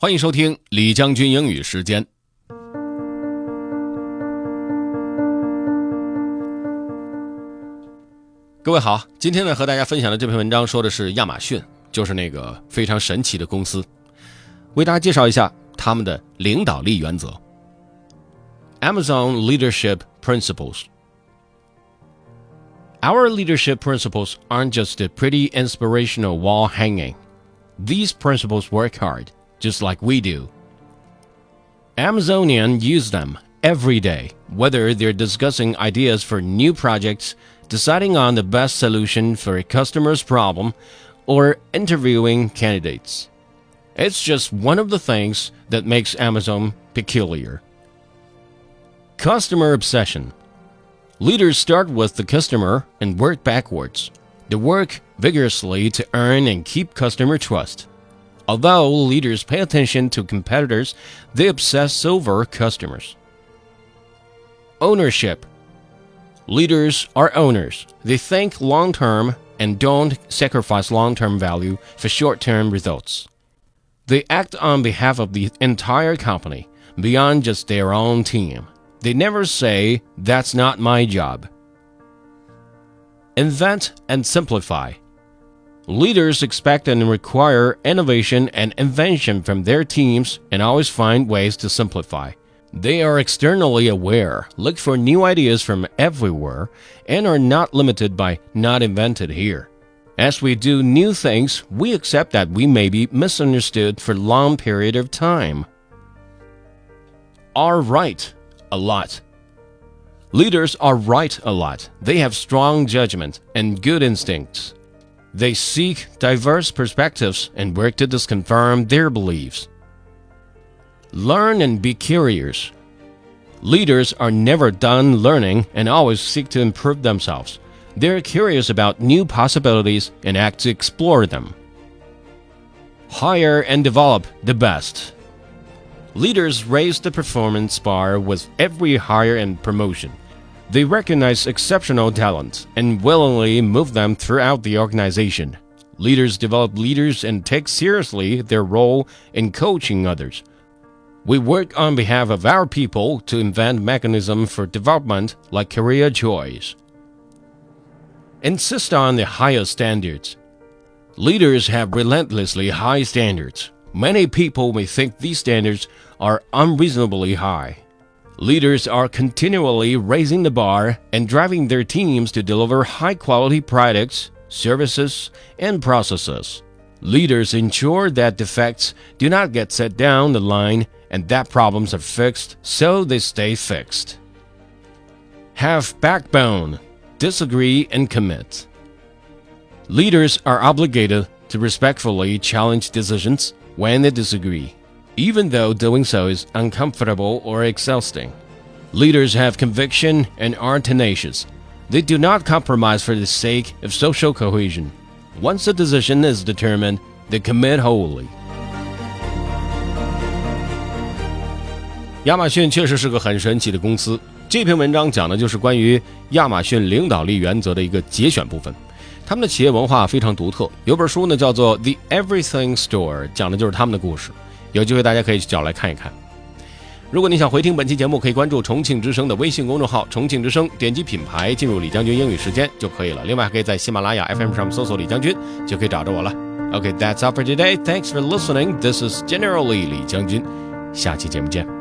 欢迎收听李将军英语时间。各位好，今天呢和大家分享的这篇文章说的是亚马逊，就是那个非常神奇的公司。为大家介绍一下他们的领导力原则。Amazon Leadership Principles. Our leadership principles aren't just a pretty inspirational wall hanging. These principles work hard, just like we do. Amazonians use them every day, whether they're discussing ideas for new projects, deciding on the best solution for a customer's problem, or interviewing candidates. It's just one of the things that makes Amazon peculiar. Customer obsession. Leaders start with the customer and work backwards. They work vigorously to earn and keep customer trust. Although leaders pay attention to competitors, they obsess over customers. Ownership. Leaders are owners. They think long term and don't sacrifice long term value for short term results. They act on behalf of the entire company, beyond just their own team. They never say, That's not my job. Invent and simplify. Leaders expect and require innovation and invention from their teams and always find ways to simplify. They are externally aware, look for new ideas from everywhere, and are not limited by not invented here. As we do new things, we accept that we may be misunderstood for long period of time. Are right a lot. Leaders are right a lot. They have strong judgment and good instincts. They seek diverse perspectives and work to disconfirm their beliefs. Learn and be curious. Leaders are never done learning and always seek to improve themselves. They're curious about new possibilities and act to explore them. Hire and develop the best. Leaders raise the performance bar with every hire and promotion. They recognize exceptional talent and willingly move them throughout the organization. Leaders develop leaders and take seriously their role in coaching others. We work on behalf of our people to invent mechanisms for development like career choice. Insist on the highest standards. Leaders have relentlessly high standards. Many people may think these standards are unreasonably high. Leaders are continually raising the bar and driving their teams to deliver high quality products, services, and processes. Leaders ensure that defects do not get set down the line and that problems are fixed so they stay fixed. Have backbone, disagree, and commit. Leaders are obligated to respectfully challenge decisions when they disagree, even though doing so is uncomfortable or exhausting. Leaders have conviction and are tenacious. They do not compromise for the sake of social cohesion. Once a decision is determined, they commit wholly. 亚马逊确实是个很神奇的公司。这篇文章讲的就是关于亚马逊领导力原则的一个节选部分。他们的企业文化非常独特，有本书呢叫做《The Everything Store》，讲的就是他们的故事。 有机会大家可以去找来看一看。如果你想回听本期节目，可以关注重庆之声的微信公众号“重庆之声”，点击品牌进入李将军英语时间就可以了。另外，还可以在喜马拉雅 FM 上搜索“李将军”，就可以找着我了。OK，that's all for today. Thanks for listening. This is Generally 李将军。下期节目见。